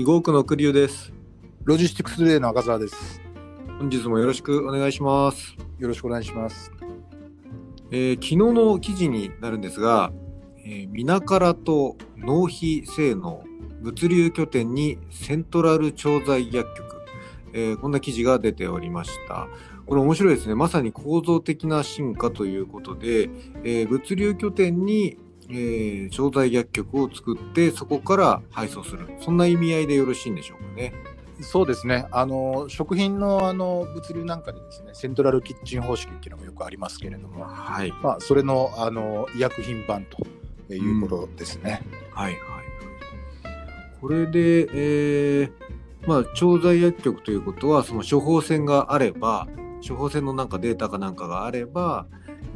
囲碁区の栗生です。 LOGISTICS TODAY の赤澤です。本日もよろしくお願いします。よろしくお願いします。えー昨日の記事になるんですが、えー、ミナカラと濃飛西濃物流拠点にセントラル調剤薬局、えーこんな記事が出ておりました。これ面白いですね。まさに構造的な進化ということで、えー物流拠点に、えー調剤薬局を作ってそこから配送する。そんな意味合いでよろしいんでしょうかね。そうですね。あの食品のあの物流なんかでですね、セントラルキッチン方式っていうのがよくありますけれども、はい。まあそれのあの医薬品版ということですね。はいはい。これで、えーまあ、調剤薬局ということは、その処方箋があれば、処方箋のなんかデータかなんかがあれば、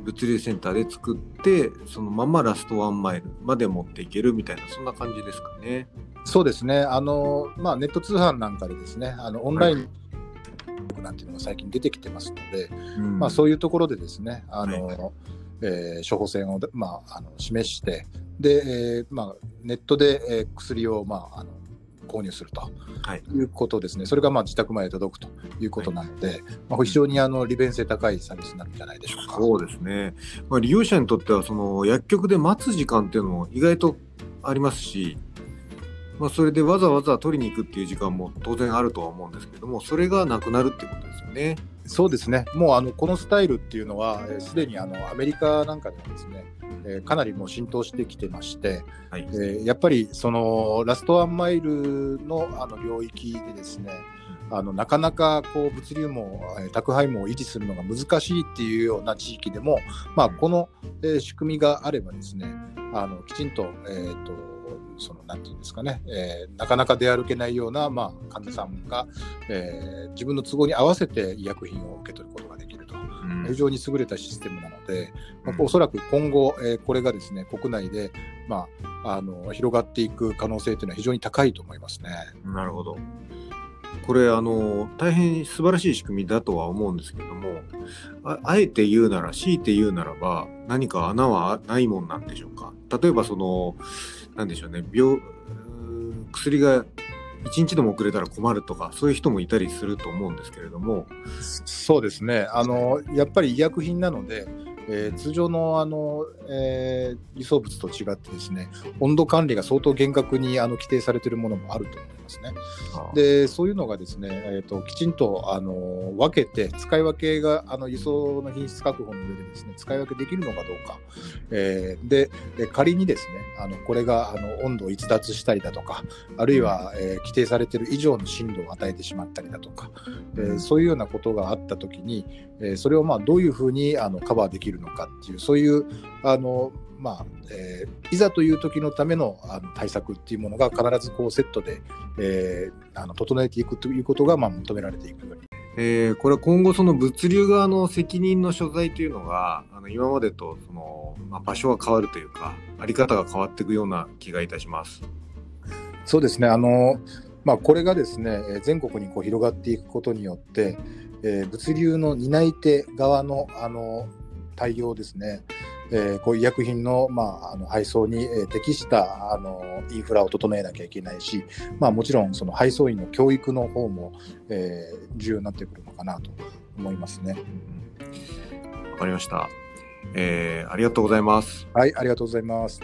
物流センターで作って、そのままラストワンマイルまで持っていけるみたいな、そんな感じですかね。そうですね。あのまあネット通販なんかでですね、あのオンラインなんていうのが最近出てきてますので、うんまあそういうところでですね、あの、はいえー処方箋をまああの示して、で、えーまあネットで、えー薬をまああの購入するとはい。いうことですね。それがまあ自宅まで届くということなので、まあ非常にあの利便性高いサービスになるんじゃないでしょうか。そうですね。まあ、利用者にとっては、その薬局で待つ時間っていうのも意外とありますし、まあ、それでわざわざ取りに行くっていう時間も当然あるとは思うんですけども、それがなくなるってことですよね。そうですね。もうあのこのスタイルっていうのはえーすで、にあのアメリカなんかではですね、えーかなりもう浸透してきてまして、はい。えーやっぱりそのラストワンマイルのあの領域でですねあのなかなかこう物流網、えー宅配網を維持するのが難しいっていうような地域でも、まあ、この、えー仕組みがあればですねあのきちんと,、えーとそのなんていうんですかね、えーなかなか出歩けないような、まあ、患者さんが、えー自分の都合に合わせて医薬品を受け取ることができると。うん。非常に優れたシステムなので、まあうん。おそらく今後、えーこれがですね国内で、まあ、あの広がっていく可能性というのは非常に高いと思いますね。なるほど。これあの大変素晴らしい仕組みだとは思うんですけどもああえて言うなら強いて言うならば何か穴はないもんなんでしょうか？例えばそのなんでしょうね病う薬が1日でも遅れたら困るとかそういう人もいたりすると思うんですけれども。そうですね。あのやっぱり医薬品なので、えー通常のあの、えー輸送物と違ってですね温度管理が相当厳格にあの規定されているものもあると思いますね。でそういうのがですね、えー、ときちんとあの分けて使い分けがあの輸送の品質確保の上でですね使い分けできるのかどうか、えーでえ仮にですねあのこれがあの温度を逸脱したりだとかあるいは、えー規定されている以上の振動を与えてしまったりだとか、えーそういうようなことがあった時に、えーそれをまあどういうふうにあのカバーできるのかっていうそういうあのまあえーいざという時のためのあの対策っていうものが必ずこうセットで、えーあの整えていくということがまあ求められていくようにえーこれは今後その物流側の責任の所在というのがあの今までとその、まあ、場所が変わるというかあり方が変わっていくような気がいたします。そうですねあの、まあ、これがですねえー全国にこう広がっていくことによって、えー物流の担い手側のあの対応ですね、えーこういう医薬品の,、まあ、あの配送に、えー適したあのインフラを整えなきゃいけないし、まあ、もちろんその配送員の教育の方も、えー重要になってくるのかなと思いますね。わかりました。えーありがとうございます。はい、ありがとうございます。